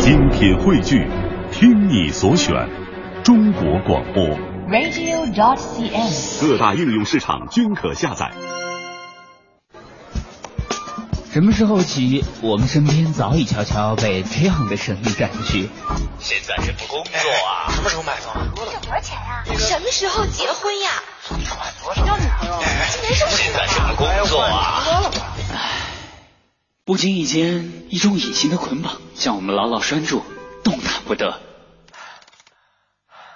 精品汇聚，听你所选，中国广播。radio.dot.cn，。各大应用市场均可下载。什么时候起，我们身边早已悄悄被这样的声音占据？现在什么工作啊？什么时候买房？多少钱呀、什么时候结婚呀？交女朋友？今年什么现在什么工作啊？不经意间，一种隐形的捆绑将我们牢牢拴住，动弹不得。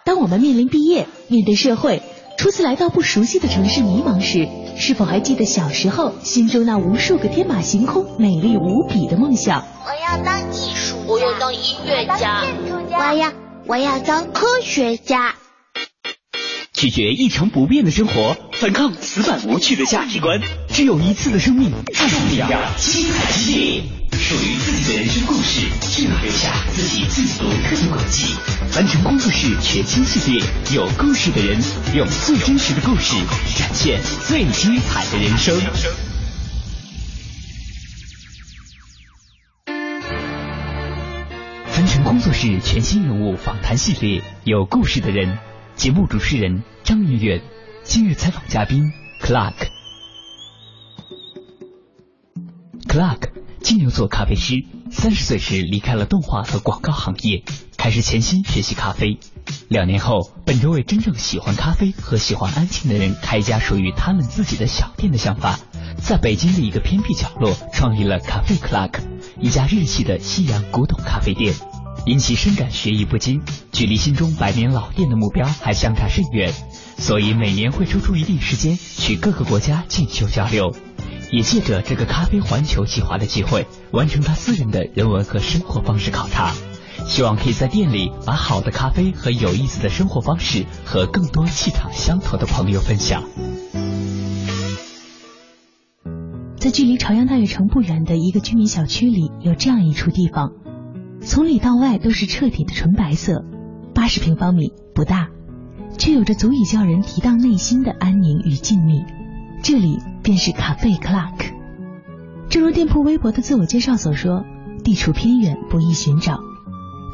当我们面临毕业、面对社会、初次来到不熟悉的城市迷茫时，是否还记得小时候心中那无数个天马行空、美丽无比的梦想？我要当艺术家，我要当音乐家，我要我要当科学家。拒绝一成不变的生活，反抗死板无趣的价值观。只有一次的生命，爱上这样精彩激烈，属于自己的人生故事，就要留下自己最独特的轨迹。完成工作室全新系列，有故事的人，用最真实的故事展现最精彩的人生。凡尘工作室全新人物访谈系列，有故事的人。节目主持人张远远，今日采访嘉宾 Clark。Clark，金牛座咖啡师，三十岁时离开了动画和广告行业，开始潜心学习咖啡。两年后，本着为真正喜欢咖啡和喜欢安静的人开一家属于他们自己的小店的想法，在北京的一个偏僻角落创立了咖啡 Clark，一家日系的西洋古董咖啡店。因其深感学艺不精，距离心中百年老店的目标还相差甚远，所以每年会抽出一定时间去各个国家进修交流，也借着这个咖啡环球计划的机会，完成他私人的人文和生活方式考察，希望可以在店里把好的咖啡和有意思的生活方式和更多气场相投的朋友分享。在距离朝阳大悦城不远的一个居民小区里，有这样一处地方。从里到外都是彻底的纯白色，八十平方米不大，却有着足以叫人提荡内心的安宁与静谧。这里便是咖啡 Clark。正如店铺微博的自我介绍所说，地处偏远，不易寻找。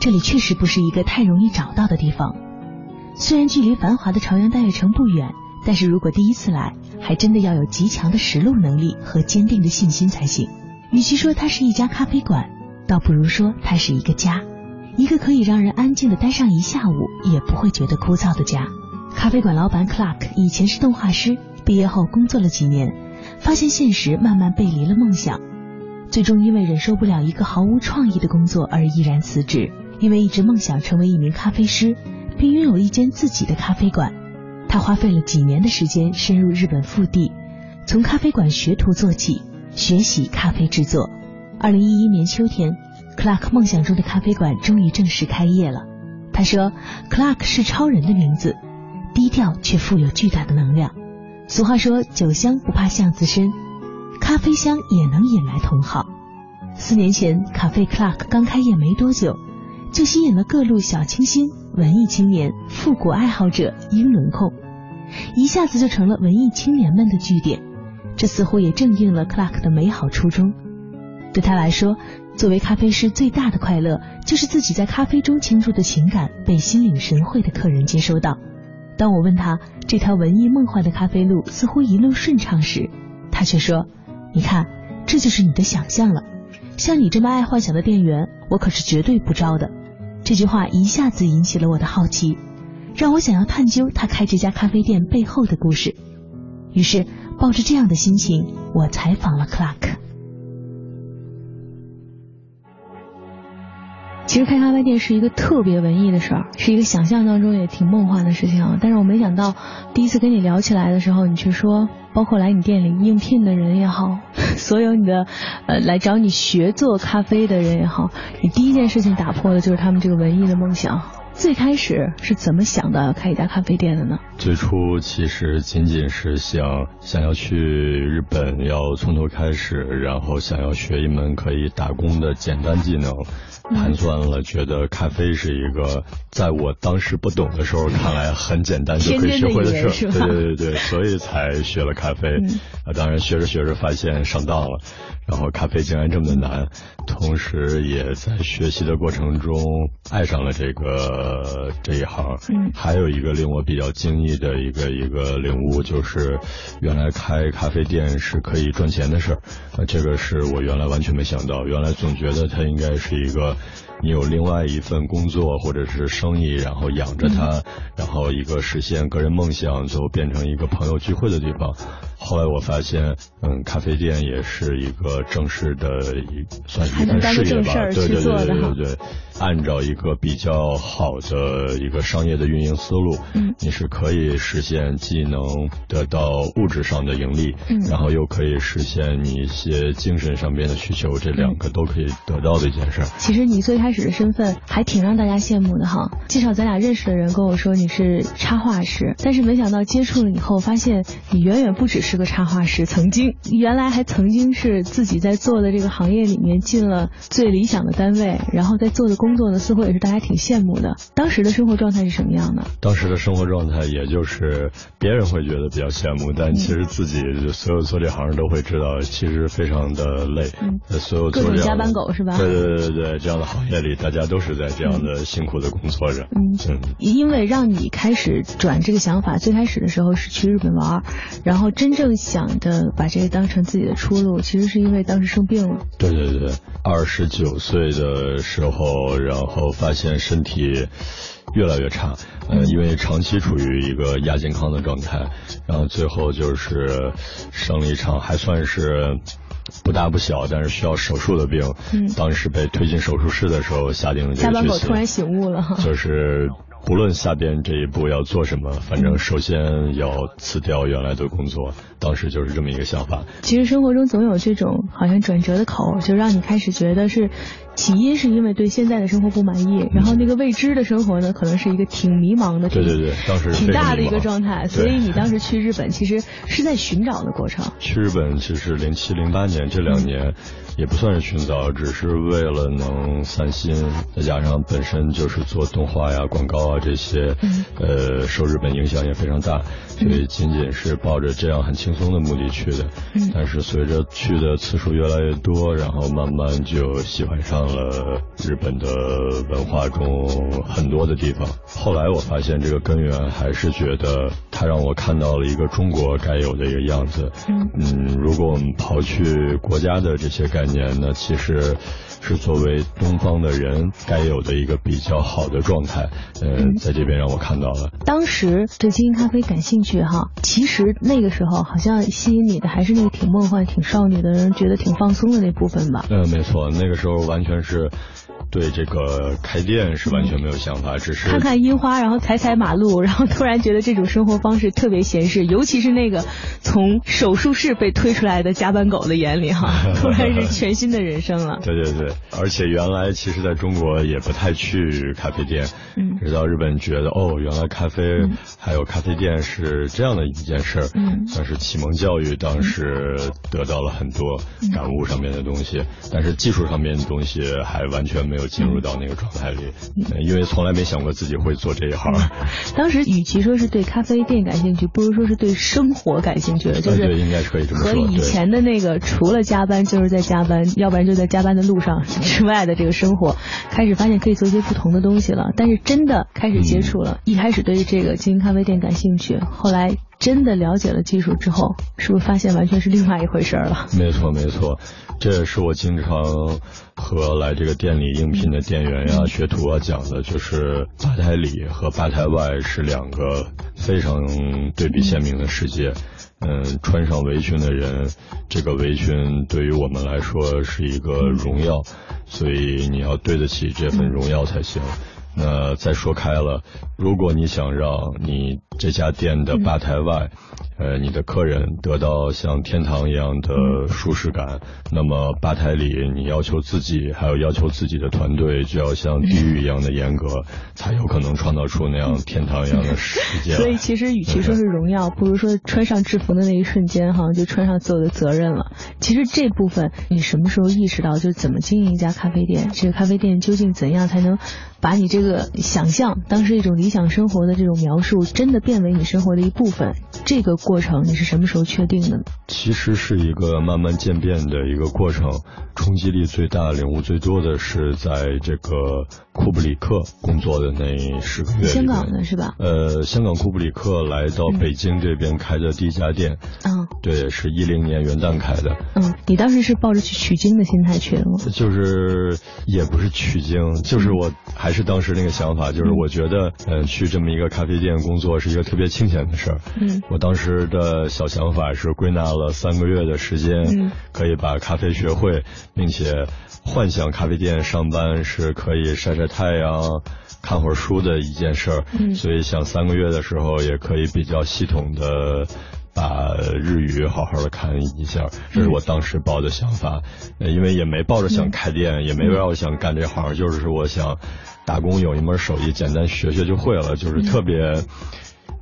这里确实不是一个太容易找到的地方。虽然距离繁华的朝阳大悦城不远，但是如果第一次来，还真的要有极强的识路能力和坚定的信心才行。与其说它是一家咖啡馆，倒不如说它是一个家，一个可以让人安静的待上一下午也不会觉得枯燥的家。咖啡馆老板 Clark 以前是动画师，毕业后工作了几年，发现现实慢慢背离了梦想，最终因为忍受不了一个毫无创意的工作而毅然辞职。因为一直梦想成为一名咖啡师，并拥有一间自己的咖啡馆，他花费了几年的时间深入日本腹地，从咖啡馆学徒做起，学习咖啡制作。二零一一年秋天，Clark 梦想中的咖啡馆终于正式开业了。他说：“Clark 是超人的名字，低调却富有巨大的能量。俗话说，酒香不怕巷子深，咖啡香也能引来同好。四年前，咖啡 Clark 刚开业没多久，就吸引了各路小清新、文艺青年、复古爱好者、英伦控，一下子就成了文艺青年们的据点。这似乎也正应了 Clark 的美好初衷。”对他来说，作为咖啡师最大的快乐，就是自己在咖啡中倾注的情感被心领神会的客人接收到。当我问他这条文艺梦幻的咖啡路似乎一路顺畅时，他却说：“你看，这就是你的想象了。像你这么爱幻想的店员，我可是绝对不招的。”这句话一下子引起了我的好奇，让我想要探究他开这家咖啡店背后的故事。于是，抱着这样的心情，我采访了 Clark。其实开咖啡店是一个特别文艺的事儿，是一个想象当中也挺梦幻的事情啊。但是我没想到，第一次跟你聊起来的时候，你却说，包括来你店里应聘的人也好，所有你的呃来找你学做咖啡的人也好，你第一件事情打破的就是他们这个文艺的梦想。最开始是怎么想到要开一家咖啡店的呢？最初其实仅仅是想想要去日本，要从头开始，然后想要学一门可以打工的简单技能。盘算了，觉得咖啡是一个在我当时不懂的时候看来很简单就可以学会的事儿，对对对对，所以才学了咖啡。啊，当然学着学着发现上当了，然后咖啡竟然这么的难，同时也在学习的过程中爱上了这个这一行。嗯，还有一个令我比较惊异的一个一个领悟就是，原来开咖啡店是可以赚钱的事儿。啊，这个是我原来完全没想到，原来总觉得它应该是一个。你有另外一份工作或者是生意，然后养着它，然后一个实现个人梦想，最后变成一个朋友聚会的地方。后来我发现，嗯，咖啡店也是一个正式的一算一份事业吧，对对对对对对，按照一个比较好的一个商业的运营思路，嗯，你是可以实现既能得到物质上的盈利，嗯，然后又可以实现你一些精神上边的需求，这两个都可以得到的一件事。其实你最开始的身份还挺让大家羡慕的哈，至少咱俩认识的人跟我说你是插画师，但是没想到接触了以后，发现你远远不只是。是个插画师，曾经原来还曾经是自己在做的这个行业里面进了最理想的单位，然后在做的工作呢，似乎也是大家挺羡慕的。当时的生活状态是什么样的？当时的生活状态，也就是别人会觉得比较羡慕，但其实自己所有做这行都会知道，其实非常的累。嗯，所有各种加班狗是吧？对对对对，这样的行业里，大家都是在这样的辛苦的工作着。嗯嗯，因为让你开始转这个想法，最开始的时候是去日本玩，然后真正。正想的把这个当成自己的出路，其实是因为当时生病了。对对对，二十九岁的时候，然后发现身体越来越差，呃，因为长期处于一个亚健康的状态，然后最后就是生了一场还算是不大不小，但是需要手术的病。嗯，当时被推进手术室的时候，下定了这个决心。突然醒悟了，就是。不论下边这一步要做什么，反正首先要辞掉原来的工作。当时就是这么一个想法。其实生活中总有这种好像转折的口，就让你开始觉得是起因是因为对现在的生活不满意，然后那个未知的生活呢，可能是一个挺迷茫的，对对对，当时挺大的一个状态。所以你当时去日本其实是在寻找的过程。去日本其实零七零八年这两年。也不算是寻找，只是为了能散心，再加上本身就是做动画呀、广告啊这些，呃，受日本影响也非常大，所以仅仅是抱着这样很轻松的目的去的。但是随着去的次数越来越多，然后慢慢就喜欢上了日本的文化中很多的地方。后来我发现这个根源还是觉得它让我看到了一个中国该有的一个样子。嗯，如果我们刨去国家的这些概念。年呢，其实是作为东方的人该有的一个比较好的状态，呃，在这边让我看到了。当时对精英咖啡感兴趣哈，其实那个时候好像吸引你的还是那个挺梦幻、挺少女的人，觉得挺放松的那部分吧。嗯，没错，那个时候完全但是对这个开店是完全没有想法，只是看看樱花，然后踩踩马路，然后突然觉得这种生活方式特别闲适，尤其是那个从手术室被推出来的加班狗的眼里哈，突然是全新的人生了。对对对，而且原来其实在中国也不太去咖啡店，嗯，直到日本觉得哦，原来咖啡还有咖啡店是这样的一件事儿，嗯，算是启蒙教育，当时得到了很多感悟上面的东西，但是技术上面的东西还完全没有。进入到那个状态里，因为从来没想过自己会做这一行。当时与其说是对咖啡店感兴趣，不如说是对生活感兴趣了。就是应该是可以这么说。和以前的那个除了加班就是在加班，要不然就在加班的路上之外的这个生活，开始发现可以做一些不同的东西了。但是真的开始接触了，一开始对这个经营咖啡店感兴趣，后来。真的了解了技术之后，是不是发现完全是另外一回事了？没错，没错，这也是我经常和来这个店里应聘的店员呀、学徒啊讲的，就是吧台里和吧台外是两个非常对比鲜明的世界。嗯，穿上围裙的人，这个围裙对于我们来说是一个荣耀，所以你要对得起这份荣耀才行。那再说开了，如果你想让你这家店的吧台外。呃，你的客人得到像天堂一样的舒适感，那么吧台里你要求自己，还有要求自己的团队，就要像地狱一样的严格，才有可能创造出那样天堂一样的世界。所以其实与其说是荣耀，不如说穿上制服的那一瞬间，哈，就穿上所有的责任了。其实这部分你什么时候意识到，就是怎么经营一家咖啡店？这个咖啡店究竟怎样才能？把你这个想象，当时一种理想生活的这种描述，真的变为你生活的一部分。这个过程你是什么时候确定的呢？其实是一个慢慢渐变的一个过程，冲击力最大、领悟最多的是在这个库布里克工作的那十个月。香港的是吧？呃，香港库布里克来到北京这边开的第一家店。嗯。对，是一零年元旦开的。嗯，你当时是抱着去取经的心态去的吗？就是也不是取经，就是我还。是当时那个想法，就是我觉得，嗯，去这么一个咖啡店工作是一个特别清闲的事儿。嗯，我当时的小想法是归纳了三个月的时间，嗯可以把咖啡学会，并且幻想咖啡店上班是可以晒晒太阳、看会儿书的一件事儿。嗯，所以想三个月的时候也可以比较系统的。把日语好好的看一下，这是我当时抱的想法，因为也没抱着想开店，也没让我想干这行，就是我想打工有一门手艺，简单学学就会了，就是特别。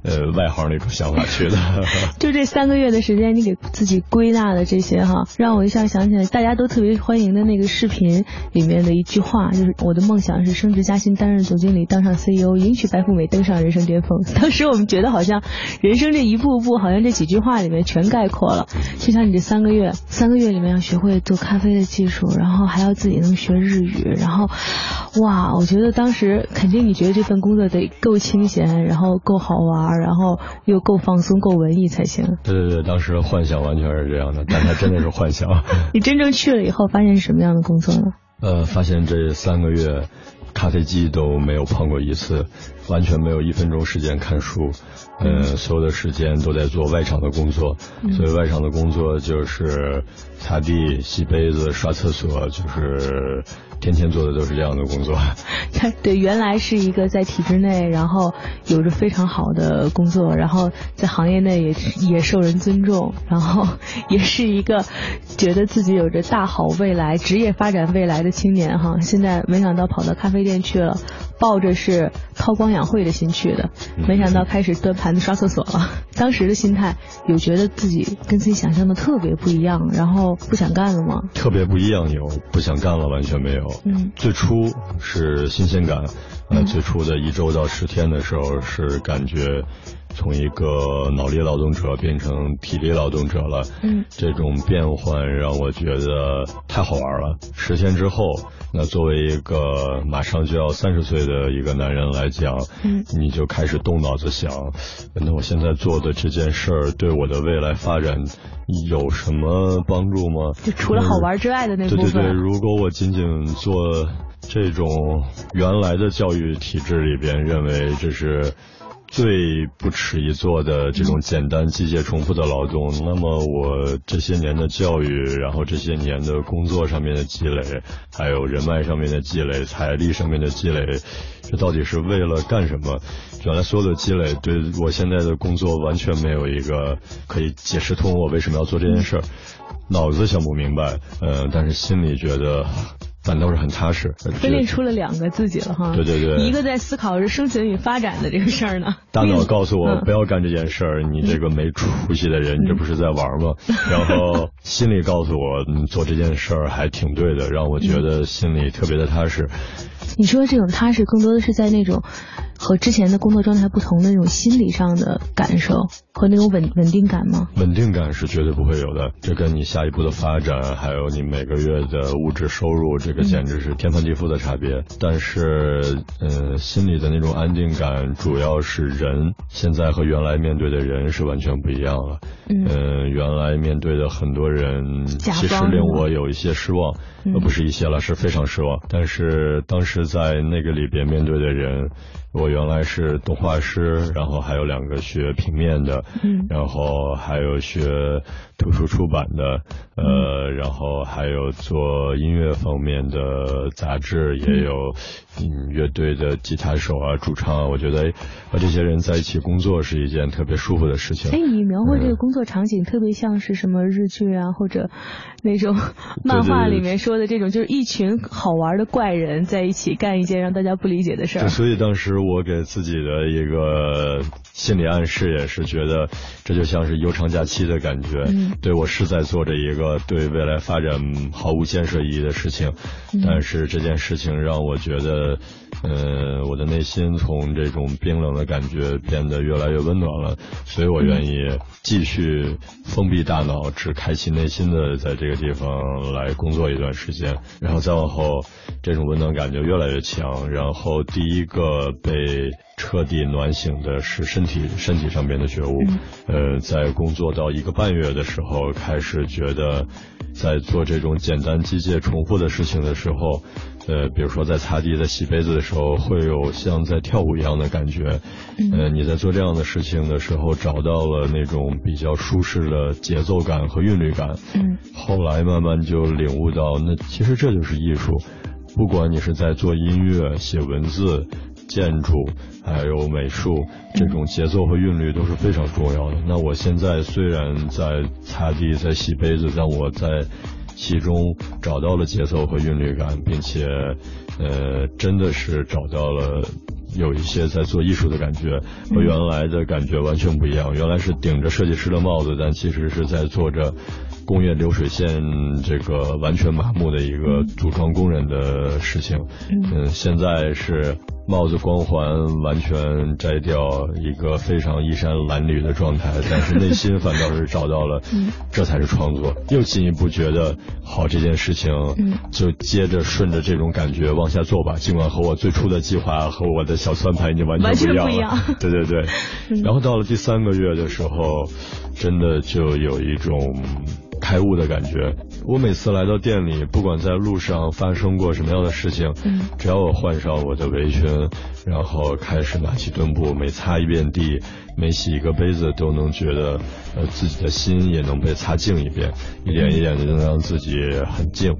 呃，外行那种想法去的。就这三个月的时间，你给自己归纳的这些哈，让我一下想起来，大家都特别欢迎的那个视频里面的一句话，就是我的梦想是升职加薪，担任总经理，当上 CEO，迎娶白富美，登上人生巅峰。当时我们觉得好像人生这一步步，好像这几句话里面全概括了。就像你这三个月，三个月里面要学会做咖啡的技术，然后还要自己能学日语，然后，哇，我觉得当时肯定你觉得这份工作得够清闲，然后够好玩玩。然后又够放松、够文艺才行。对对对，当时幻想完全是这样的，但它真的是幻想。你真正去了以后，发现是什么样的工作呢？呃，发现这三个月，咖啡机都没有碰过一次，完全没有一分钟时间看书，呃，所有的时间都在做外场的工作。所以外场的工作就是擦地、洗杯子、刷厕所，就是。天天做的都是这样的工作，对，原来是一个在体制内，然后有着非常好的工作，然后在行业内也也受人尊重，然后也是一个觉得自己有着大好未来、职业发展未来的青年哈。现在没想到跑到咖啡店去了，抱着是韬光养晦的心去的，没想到开始端盘子、刷厕所了。当时的心态有觉得自己跟自己想象的特别不一样，然后不想干了吗？特别不一样，有不想干了，完全没有。嗯，最初是新鲜感，呃，最初的一周到十天的时候是感觉从一个脑力劳动者变成体力劳动者了，嗯，这种变换让我觉得太好玩了。十天之后，那作为一个马上就要三十岁的一个男人来讲，嗯，你就开始动脑子想，那我现在做的这件事儿对我的未来发展。有什么帮助吗？就除了好玩之外的那部分。对对对，如果我仅仅做这种原来的教育体制里边认为这是最不耻一做的这种简单机械重复的劳动，那么我这些年的教育，然后这些年的工作上面的积累，还有人脉上面的积累，财力上面的积累，这到底是为了干什么？原来所有的积累对我现在的工作完全没有一个可以解释通我为什么要做这件事儿，脑子想不明白，呃，但是心里觉得反倒是很踏实。分裂出了两个自己了哈，对对对，一个在思考着生存与发展的这个事儿呢。大脑告诉我不要干这件事儿，你这个没出息的人，你这不是在玩吗？然后心里告诉我做这件事儿还挺对的，让我觉得心里特别的踏实。你说这种踏实，更多的是在那种。和之前的工作状态不同的那种心理上的感受和那种稳稳定感吗？稳定感是绝对不会有的，这跟你下一步的发展，还有你每个月的物质收入，这个简直是天翻地覆的差别。但是，呃，心里的那种安定感，主要是人现在和原来面对的人是完全不一样了。嗯，原来面对的很多人，其实令我有一些失望，呃，不是一些了，是非常失望。但是当时在那个里边面对的人。我我原来是动画师，然后还有两个学平面的，嗯，然后还有学图书出版的，呃，然后还有做音乐方面的杂志，也有嗯乐队的吉他手啊、主唱啊。我觉得和这些人在一起工作是一件特别舒服的事情。哎，你描绘这个工作场景特别像是什么日剧啊，或者那种 漫画里面说的这种，就是一群好玩的怪人在一起干一件让大家不理解的事儿。所以当时我给自己的一个心理暗示也是觉得，这就像是悠长假期的感觉。嗯，对我是在做着一个对未来发展毫无建设意义的事情，但是这件事情让我觉得，呃，我的内心从这种冰冷的感觉变得越来越温暖了，所以我愿意继续封闭大脑，只开启内心的在这个地方来工作一段时间，然后再往后，这种温暖感就越来越强，然后第一个被彻底暖醒的是身体身体上边的觉悟，呃，在工作到一个半月的时候，开始觉得在做这种简单机械重复的事情的时候，呃，比如说在擦地、在洗杯子的时候，会有像在跳舞一样的感觉，呃，你在做这样的事情的时候，找到了那种比较舒适的节奏感和韵律感，嗯，后来慢慢就领悟到，那其实这就是艺术，不管你是在做音乐、写文字。建筑还有美术，这种节奏和韵律都是非常重要的。那我现在虽然在擦地、在洗杯子，但我在其中找到了节奏和韵律感，并且，呃，真的是找到了有一些在做艺术的感觉，和原来的感觉完全不一样。原来是顶着设计师的帽子，但其实是在做着工业流水线这个完全麻木的一个组装工人的事情。嗯，现在是。帽子光环完全摘掉，一个非常衣衫褴褛的状态，但是内心反倒是找到了，这才是创作。又进一步觉得，好这件事情，就接着顺着这种感觉往下做吧。尽管和我最初的计划和我的小算盘已经完全不一样了，对对对。然后到了第三个月的时候，真的就有一种。开悟的感觉。我每次来到店里，不管在路上发生过什么样的事情，只要我换上我的围裙，然后开始拿起墩布，每擦一遍地，每洗一个杯子，都能觉得呃自己的心也能被擦净一遍，一点一点的能让自己很静。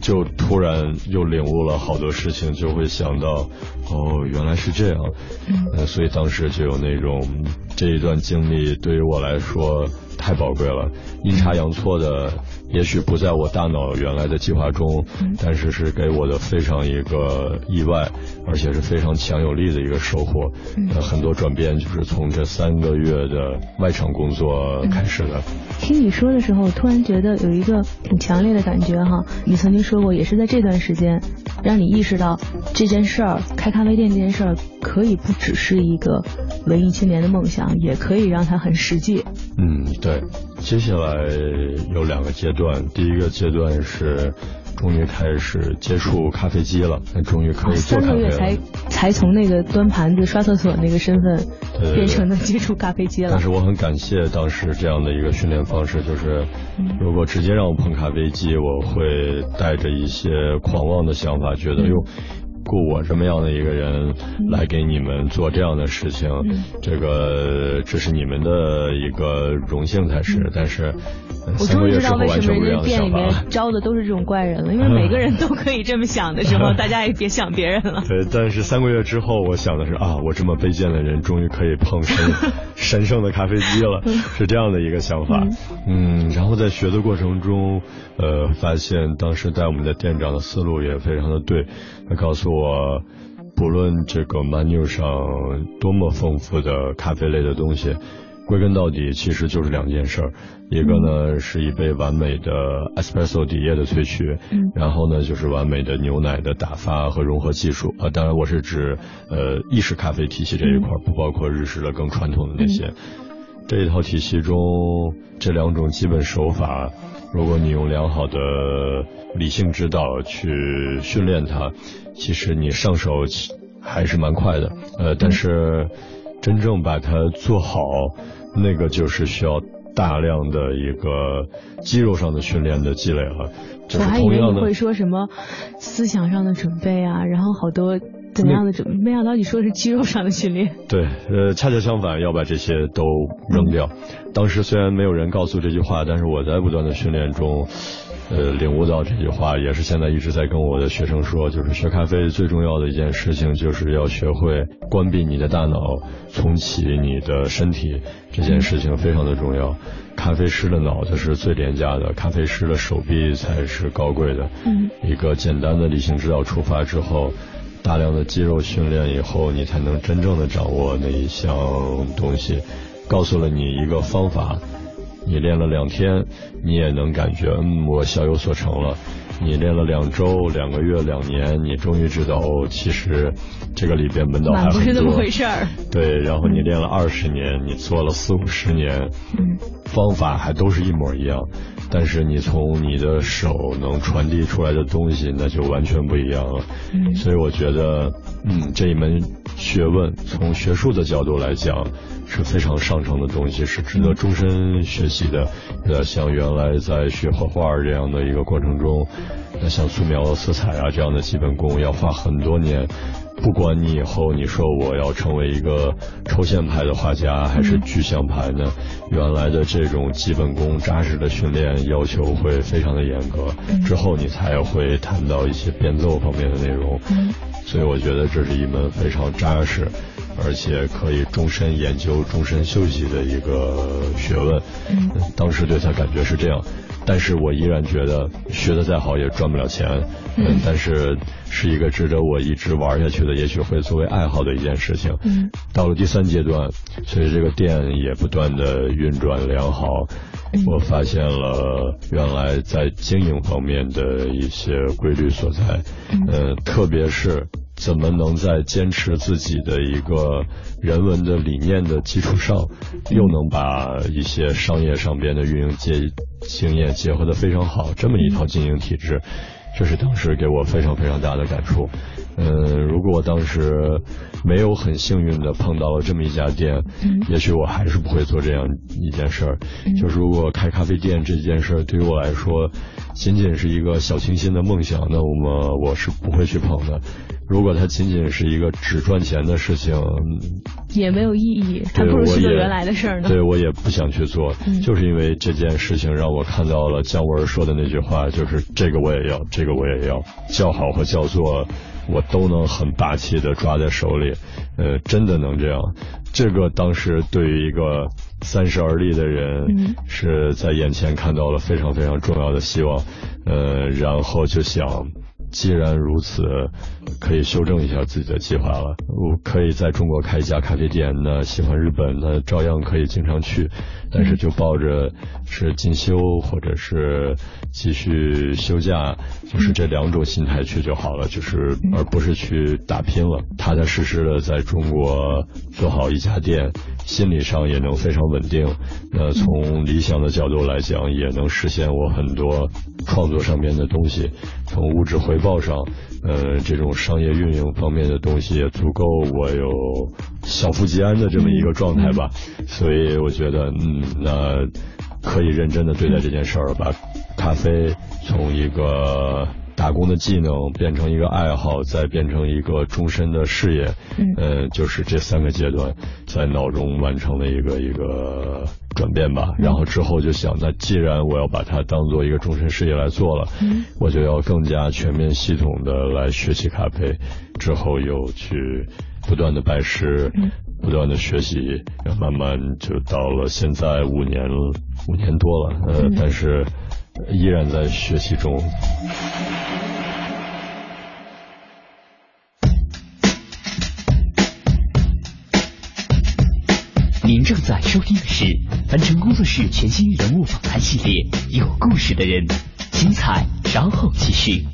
就突然又领悟了好多事情，就会想到，哦，原来是这样。嗯，所以当时就有那种这一段经历对于我来说太宝贵了，阴差阳错的。也许不在我大脑原来的计划中，但是是给我的非常一个意外，而且是非常强有力的一个收获。呃，很多转变就是从这三个月的外场工作开始的。听你说的时候，突然觉得有一个挺强烈的感觉哈。你曾经说过，也是在这段时间，让你意识到这件事儿，开咖啡店这件事儿，可以不只是一个文艺青年的梦想，也可以让他很实际。嗯，对。接下来有两个阶段，第一个阶段是终于开始接触咖啡机了，那终于可以做咖啡了。三个月才才从那个端盘子、刷厕所那个身份，变成了接触咖啡机了。但是我很感谢当时这样的一个训练方式，就是如果直接让我碰咖啡机，我会带着一些狂妄的想法，觉得哟。雇我这么样的一个人来给你们做这样的事情，这个这是你们的一个荣幸才是。但是三个月之后完全不一样的想法。招的都是这种怪人了，因为每个人都可以这么想的时候，大家也别想别人了。对，但是三个月之后，我想的是啊，我这么卑贱的人，终于可以碰神 神圣的咖啡机了，是这样的一个想法。嗯，然后在学的过程中，呃，发现当时带我们的店长的思路也非常的对，他告诉我。我不论这个 menu 上多么丰富的咖啡类的东西，归根到底其实就是两件事儿，一个呢是一杯完美的 espresso 底液的萃取，然后呢就是完美的牛奶的打发和融合技术啊，当然我是指呃意式咖啡体系这一块，不包括日式的更传统的那些。这一套体系中这两种基本手法，如果你用良好的理性指导去训练它。其实你上手还是蛮快的，呃，但是真正把它做好，那个就是需要大量的一个肌肉上的训练的积累了。我还以为你会说什么思想上的准备啊，然后好多怎么样的准备？没想到你说的是肌肉上的训练。对，呃，恰恰相反，要把这些都扔掉。当时虽然没有人告诉这句话，但是我在不断的训练中。呃，领悟到这句话，也是现在一直在跟我的学生说，就是学咖啡最重要的一件事情，就是要学会关闭你的大脑，重启你的身体，这件事情非常的重要。咖啡师的脑子是最廉价的，咖啡师的手臂才是高贵的。嗯，一个简单的理性指导出发之后，大量的肌肉训练以后，你才能真正的掌握那一项东西。告诉了你一个方法。你练了两天，你也能感觉，嗯，我小有所成了。你练了两周、两个月、两年，你终于知道，哦，其实这个里边门道还。不是那么回事儿。对，然后你练了二十年，你做了四五十年，嗯，方法还都是一模一样，但是你从你的手能传递出来的东西，那就完全不一样了。嗯，所以我觉得，嗯，这一门学问，从学术的角度来讲。是非常上乘的东西，是值得终身学习的。那，像原来在学画画这样的一个过程中，那像素描、色彩啊这样的基本功，要花很多年。不管你以后你说我要成为一个抽象派的画家，还是具象派呢，原来的这种基本功扎实的训练要求会非常的严格。之后你才会谈到一些变奏方面的内容。所以我觉得这是一门非常扎实。而且可以终身研究、终身休息的一个学问。嗯，当时对他感觉是这样，但是我依然觉得学的再好也赚不了钱。嗯，但是是一个值得我一直玩下去的，也许会作为爱好的一件事情。嗯，到了第三阶段，随着这个店也不断的运转良好，我发现了原来在经营方面的一些规律所在。嗯，特别是。怎么能在坚持自己的一个人文的理念的基础上，又能把一些商业上边的运营结经验结合的非常好？这么一套经营体制，这是当时给我非常非常大的感触。嗯，如果我当时没有很幸运的碰到了这么一家店，也许我还是不会做这样一件事儿。就是如果开咖啡店这件事儿对于我来说，仅仅是一个小清新的梦想，那么我是不会去碰的。如果它仅仅是一个只赚钱的事情，也没有意义，还不如去做原来的事儿呢。对我也不想去做，就是因为这件事情让我看到了姜文说的那句话，就是这个我也要，这个我也要，叫好和叫座，我都能很霸气的抓在手里，呃，真的能这样。这个当时对于一个三十而立的人，是在眼前看到了非常非常重要的希望，呃，然后就想。既然如此，可以修正一下自己的计划了。我可以在中国开一家咖啡店，那喜欢日本，那照样可以经常去。但是就抱着是进修或者是继续休假，就是这两种心态去就好了，就是而不是去打拼了。踏踏实实的在中国做好一家店，心理上也能非常稳定。那从理想的角度来讲，也能实现我很多创作上面的东西。从物质回报上，呃，这种商业运营方面的东西也足够我有小富即安的这么一个状态吧。所以我觉得，嗯。那可以认真的对待这件事儿，把咖啡从一个打工的技能变成一个爱好，再变成一个终身的事业。嗯，就是这三个阶段在脑中完成了一个一个转变吧。然后之后就想，那既然我要把它当做一个终身事业来做了，我就要更加全面系统的来学习咖啡。之后又去不断的拜师。不断的学习，慢慢就到了现在五年五年多了，呃，但是依然在学习中。您正在收听的是凡尘工作室全新人物访谈系列《有故事的人》，精彩稍后继续。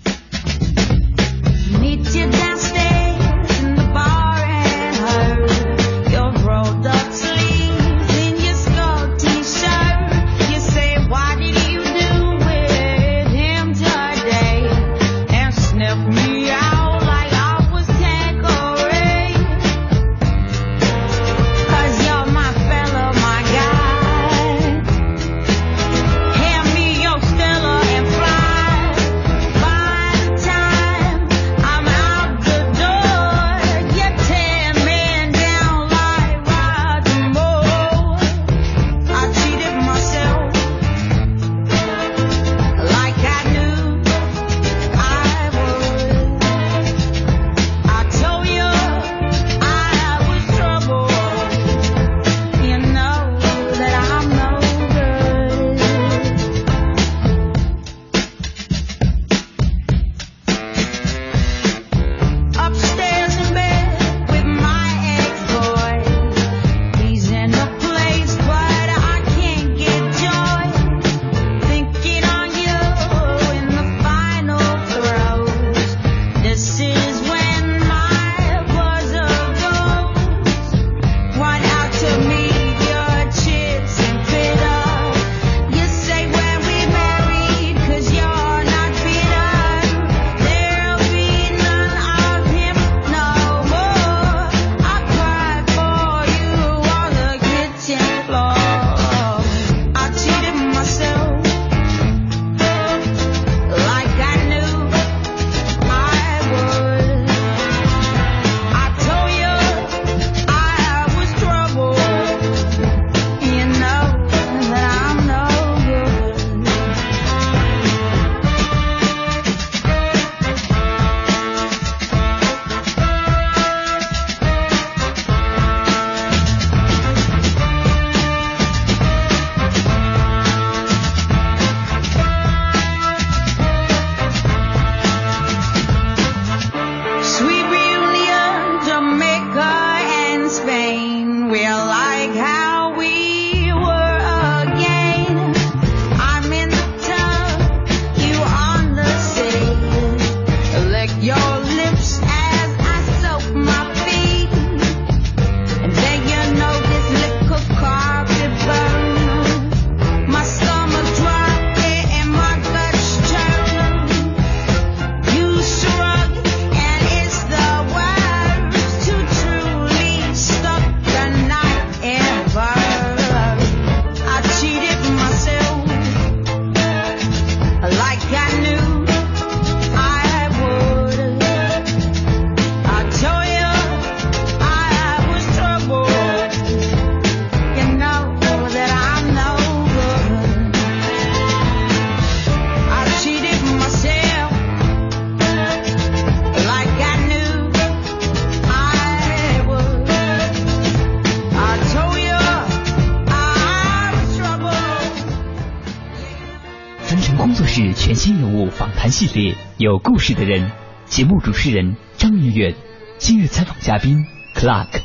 有故事的人。节目主持人张明远，今日采访嘉宾 Clark。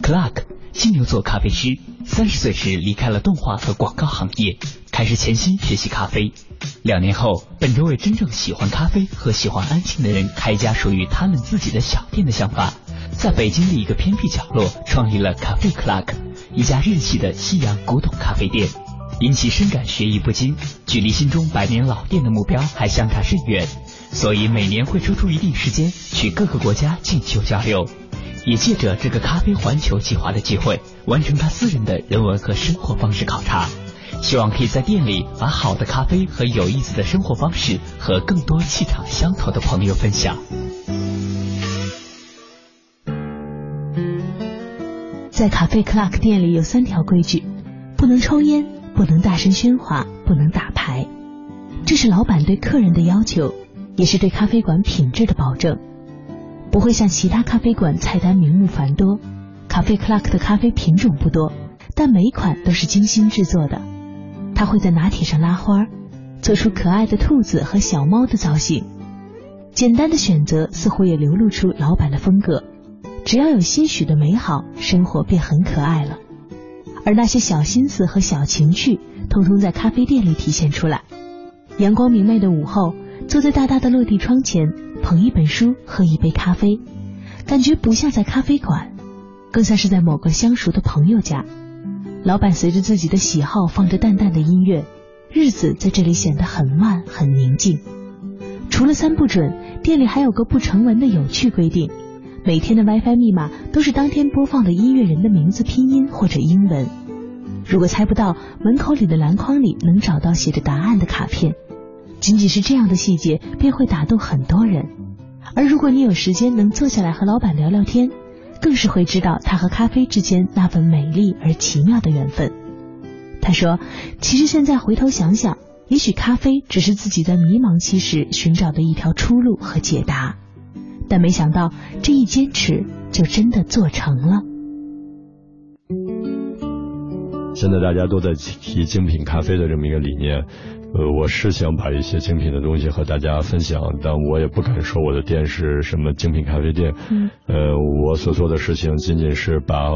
Clark，金牛座咖啡师，三十岁时离开了动画和广告行业，开始潜心学习咖啡。两年后，本着为真正喜欢咖啡和喜欢安静的人开一家属于他们自己的小店的想法，在北京的一个偏僻角落创立了咖啡 Clark，一家日系的西洋古董咖啡店。因其深感学艺不精，距离心中百年老店的目标还相差甚远，所以每年会抽出一定时间去各个国家进修交流，也借着这个咖啡环球计划的机会，完成他私人的人文和生活方式考察，希望可以在店里把好的咖啡和有意思的生活方式和更多气场相投的朋友分享。在咖啡 Clark 店里有三条规矩：不能抽烟。不能大声喧哗，不能打牌，这是老板对客人的要求，也是对咖啡馆品质的保证。不会像其他咖啡馆菜单名目繁多，咖啡 Clark 的咖啡品种不多，但每款都是精心制作的。他会在拿铁上拉花，做出可爱的兔子和小猫的造型。简单的选择似乎也流露出老板的风格。只要有些许的美好，生活便很可爱了。而那些小心思和小情趣，通通在咖啡店里体现出来。阳光明媚的午后，坐在大大的落地窗前，捧一本书，喝一杯咖啡，感觉不像在咖啡馆，更像是在某个相熟的朋友家。老板随着自己的喜好放着淡淡的音乐，日子在这里显得很慢很宁静。除了三不准，店里还有个不成文的有趣规定。每天的 WiFi 密码都是当天播放的音乐人的名字拼音或者英文。如果猜不到，门口里的篮筐里能找到写着答案的卡片。仅仅是这样的细节，便会打动很多人。而如果你有时间能坐下来和老板聊聊天，更是会知道他和咖啡之间那份美丽而奇妙的缘分。他说：“其实现在回头想想，也许咖啡只是自己在迷茫期时寻找的一条出路和解答。”但没想到，这一坚持就真的做成了。现在大家都在提精品咖啡的这么一个理念，呃，我是想把一些精品的东西和大家分享，但我也不敢说我的店是什么精品咖啡店。嗯。呃，我所做的事情仅仅是把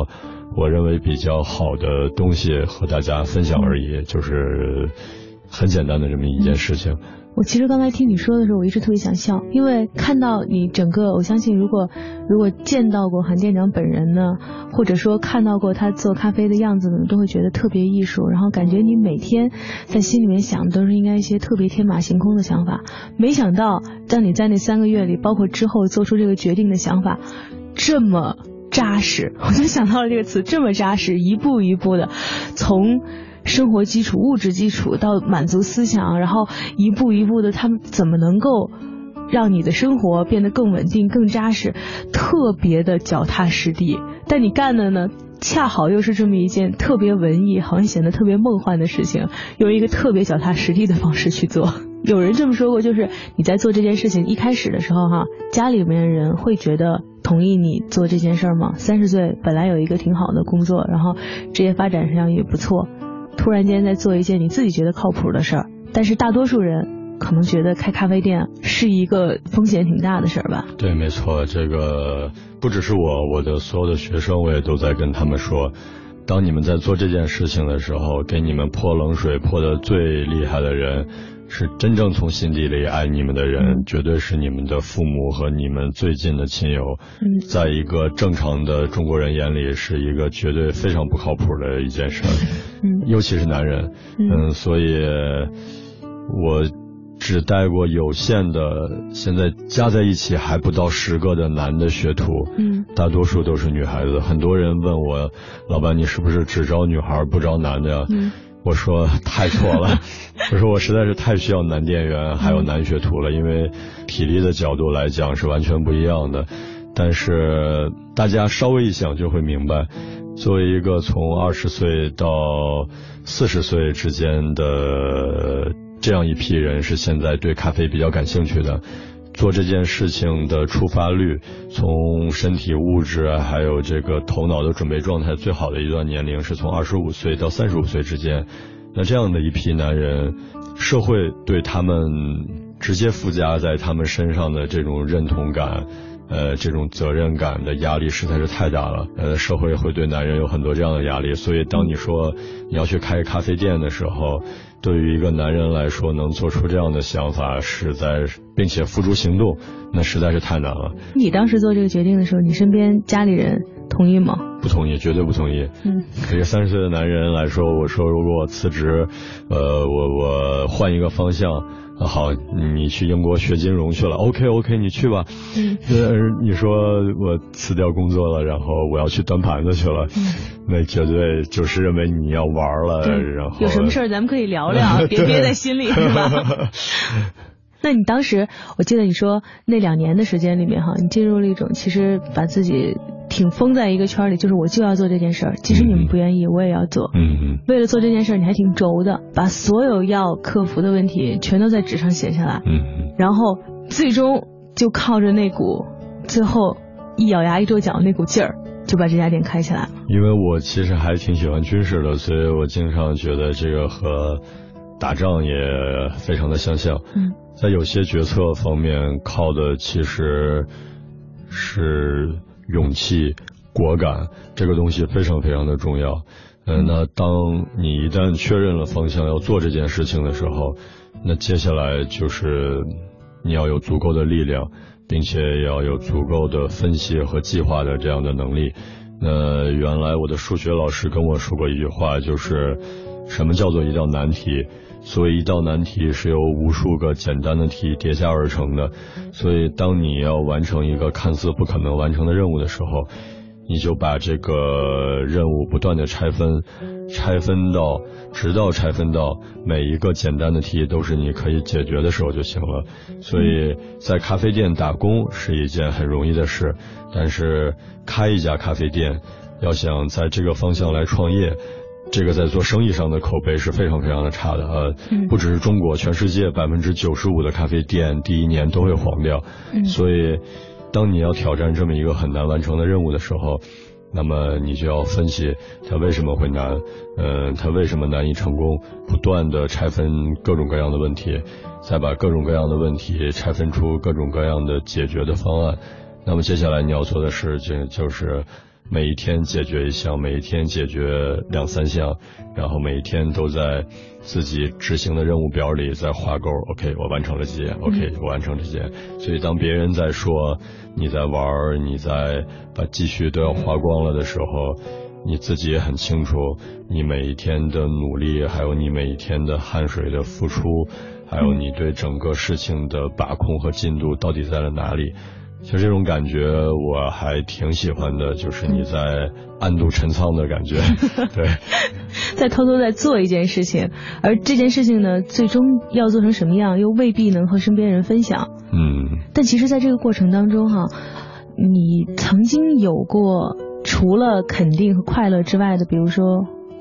我认为比较好的东西和大家分享而已，就是很简单的这么一件事情。我其实刚才听你说的时候，我一直特别想笑，因为看到你整个，我相信如果如果见到过韩店长本人呢，或者说看到过他做咖啡的样子呢，都会觉得特别艺术，然后感觉你每天在心里面想的都是应该一些特别天马行空的想法。没想到，当你在那三个月里，包括之后做出这个决定的想法，这么扎实，我就想到了这个词，这么扎实，一步一步的从。生活基础、物质基础到满足思想，然后一步一步的，他们怎么能够让你的生活变得更稳定、更扎实？特别的脚踏实地。但你干的呢，恰好又是这么一件特别文艺、好像显得特别梦幻的事情，用一个特别脚踏实地的方式去做。有人这么说过，就是你在做这件事情一开始的时候，哈，家里面人会觉得同意你做这件事吗？三十岁本来有一个挺好的工作，然后职业发展上也不错。突然间在做一件你自己觉得靠谱的事儿，但是大多数人可能觉得开咖啡店是一个风险挺大的事儿吧？对，没错，这个不只是我，我的所有的学生，我也都在跟他们说，当你们在做这件事情的时候，给你们泼冷水泼的最厉害的人。是真正从心底里爱你们的人，绝对是你们的父母和你们最近的亲友。嗯在一个正常的中国人眼里，是一个绝对非常不靠谱的一件事儿。嗯，尤其是男人。嗯，所以，我只带过有限的，现在加在一起还不到十个的男的学徒。嗯，大多数都是女孩子。很多人问我，老板，你是不是只招女孩不招男的呀？我说太错了，我 说我实在是太需要男店员还有男学徒了，因为体力的角度来讲是完全不一样的。但是大家稍微一想就会明白，作为一个从二十岁到四十岁之间的这样一批人，是现在对咖啡比较感兴趣的。做这件事情的触发率，从身体物质还有这个头脑的准备状态最好的一段年龄，是从二十五岁到三十五岁之间。那这样的一批男人，社会对他们直接附加在他们身上的这种认同感。呃，这种责任感的压力实在是太大了。呃，社会会对男人有很多这样的压力，所以当你说你要去开咖啡店的时候，对于一个男人来说，能做出这样的想法，实在并且付诸行动，那实在是太难了。你当时做这个决定的时候，你身边家里人同意吗？不同意，绝对不同意。嗯，一个三十岁的男人来说，我说如果我辞职，呃，我我换一个方向。好，你去英国学金融去了？OK OK，你去吧。嗯，你说我辞掉工作了，然后我要去端盘子去了，那绝对就是认为你要玩了。然后有什么事儿咱们可以聊聊，别憋在心里，是吧？那你当时，我记得你说那两年的时间里面哈，你进入了一种其实把自己。挺封在一个圈里，就是我就要做这件事儿，即使你们不愿意，我也要做。嗯嗯。为了做这件事儿，你还挺轴的，把所有要克服的问题全都在纸上写下来。嗯嗯。然后最终就靠着那股最后一咬牙一跺脚那股劲儿，就把这家店开起来了。因为我其实还挺喜欢军事的，所以我经常觉得这个和打仗也非常的相像。嗯。在有些决策方面，靠的其实是。勇气、果敢，这个东西非常非常的重要。嗯，那当你一旦确认了方向要做这件事情的时候，那接下来就是你要有足够的力量，并且要有足够的分析和计划的这样的能力。那原来我的数学老师跟我说过一句话，就是什么叫做一道难题？所以一道难题是由无数个简单的题叠加而成的，所以当你要完成一个看似不可能完成的任务的时候，你就把这个任务不断的拆分，拆分到直到拆分到每一个简单的题都是你可以解决的时候就行了。所以在咖啡店打工是一件很容易的事，但是开一家咖啡店，要想在这个方向来创业。这个在做生意上的口碑是非常非常的差的，呃，不只是中国，全世界百分之九十五的咖啡店第一年都会黄掉，所以当你要挑战这么一个很难完成的任务的时候，那么你就要分析它为什么会难，嗯，它为什么难以成功，不断的拆分各种各样的问题，再把各种各样的问题拆分出各种各样的解决的方案，那么接下来你要做的事就就是。每一天解决一项，每一天解决两三项，然后每一天都在自己执行的任务表里在画勾。OK，我完成了这件。OK，我完成这件。所以当别人在说你在玩，你在把积蓄都要花光了的时候，你自己也很清楚，你每一天的努力，还有你每一天的汗水的付出，还有你对整个事情的把控和进度到底在了哪里。其实这种感觉我还挺喜欢的，就是你在暗度陈仓的感觉，对，在偷偷在做一件事情，而这件事情呢，最终要做成什么样，又未必能和身边人分享。嗯。但其实，在这个过程当中，哈，你曾经有过除了肯定和快乐之外的，比如说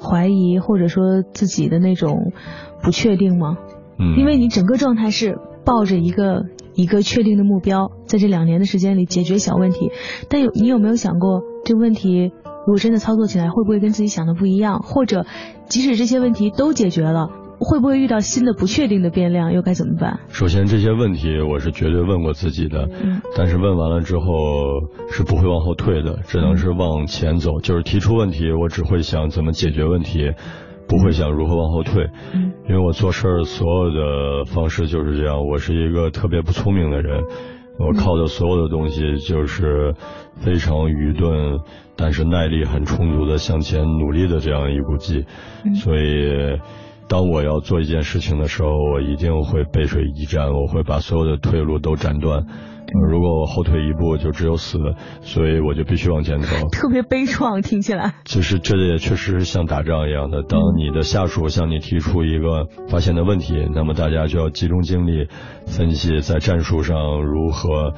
怀疑，或者说自己的那种不确定吗？嗯。因为你整个状态是抱着一个。一个确定的目标，在这两年的时间里解决小问题，但有你有没有想过，这个问题如果真的操作起来，会不会跟自己想的不一样？或者，即使这些问题都解决了，会不会遇到新的不确定的变量，又该怎么办？首先，这些问题我是绝对问过自己的，嗯，但是问完了之后是不会往后退的，只能是往前走。就是提出问题，我只会想怎么解决问题。不会想如何往后退，因为我做事儿所有的方式就是这样。我是一个特别不聪明的人，我靠的所有的东西就是非常愚钝，但是耐力很充足的向前努力的这样一股劲。所以，当我要做一件事情的时候，我一定会背水一战，我会把所有的退路都斩断。如果我后退一步，就只有死，所以我就必须往前走。特别悲怆，听起来。就是这也确实是像打仗一样的。当你的下属向你提出一个发现的问题，那么大家就要集中精力分析在战术上如何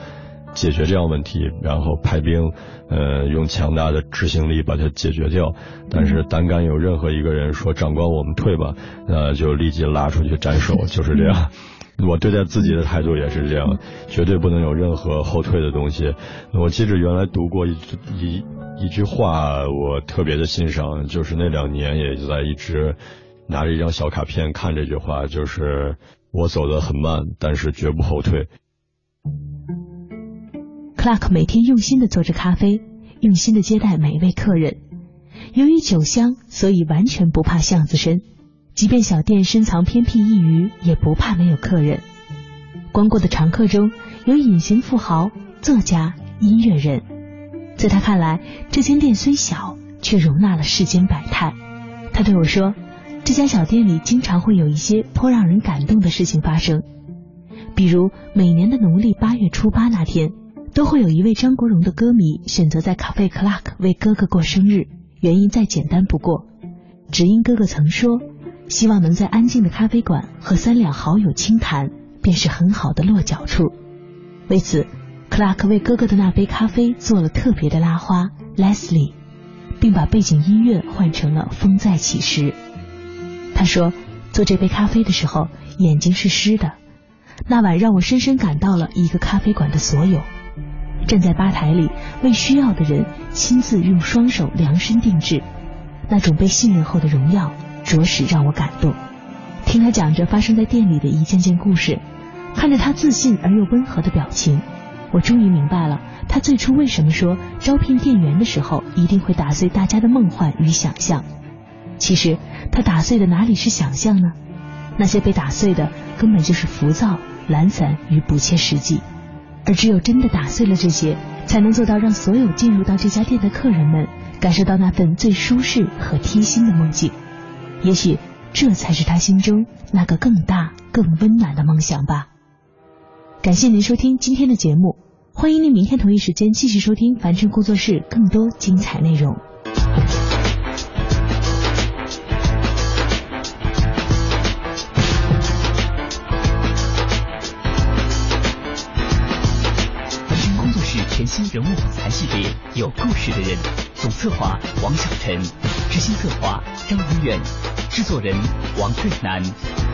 解决这样问题，然后派兵，呃，用强大的执行力把它解决掉。但是胆敢有任何一个人说长官我们退吧，那就立即拉出去斩首，就是这样。我对待自己的态度也是这样，绝对不能有任何后退的东西。我记着原来读过一一一句话，我特别的欣赏，就是那两年也在一直拿着一张小卡片，看这句话，就是我走得很慢，但是绝不后退。Clark 每天用心的做着咖啡，用心的接待每一位客人。由于酒香，所以完全不怕巷子深。即便小店深藏偏僻一隅，也不怕没有客人。光顾的常客中有隐形富豪、作家、音乐人。在他看来，这间店虽小，却容纳了世间百态。他对我说：“这家小店里经常会有一些颇让人感动的事情发生，比如每年的农历八月初八那天，都会有一位张国荣的歌迷选择在咖啡 Clark 为哥哥过生日。原因再简单不过，只因哥哥曾说，希望能在安静的咖啡馆和三两好友轻谈，便是很好的落脚处。为此。”克拉克为哥哥的那杯咖啡做了特别的拉花，Leslie，并把背景音乐换成了《风再起时》。他说，做这杯咖啡的时候，眼睛是湿的。那晚让我深深感到了一个咖啡馆的所有。站在吧台里，为需要的人亲自用双手量身定制，那种被信任后的荣耀，着实让我感动。听他讲着发生在店里的一件件故事，看着他自信而又温和的表情。我终于明白了，他最初为什么说招聘店员的时候一定会打碎大家的梦幻与想象。其实他打碎的哪里是想象呢？那些被打碎的根本就是浮躁、懒散与不切实际。而只有真的打碎了这些，才能做到让所有进入到这家店的客人们感受到那份最舒适和贴心的梦境。也许这才是他心中那个更大、更温暖的梦想吧。感谢您收听今天的节目。欢迎您明天同一时间继续收听凡尘工作室更多精彩内容。凡尘工作室全新人物访谈系列，有故事的人，总策划王小晨，执行策划张文远，制作人王瑞南。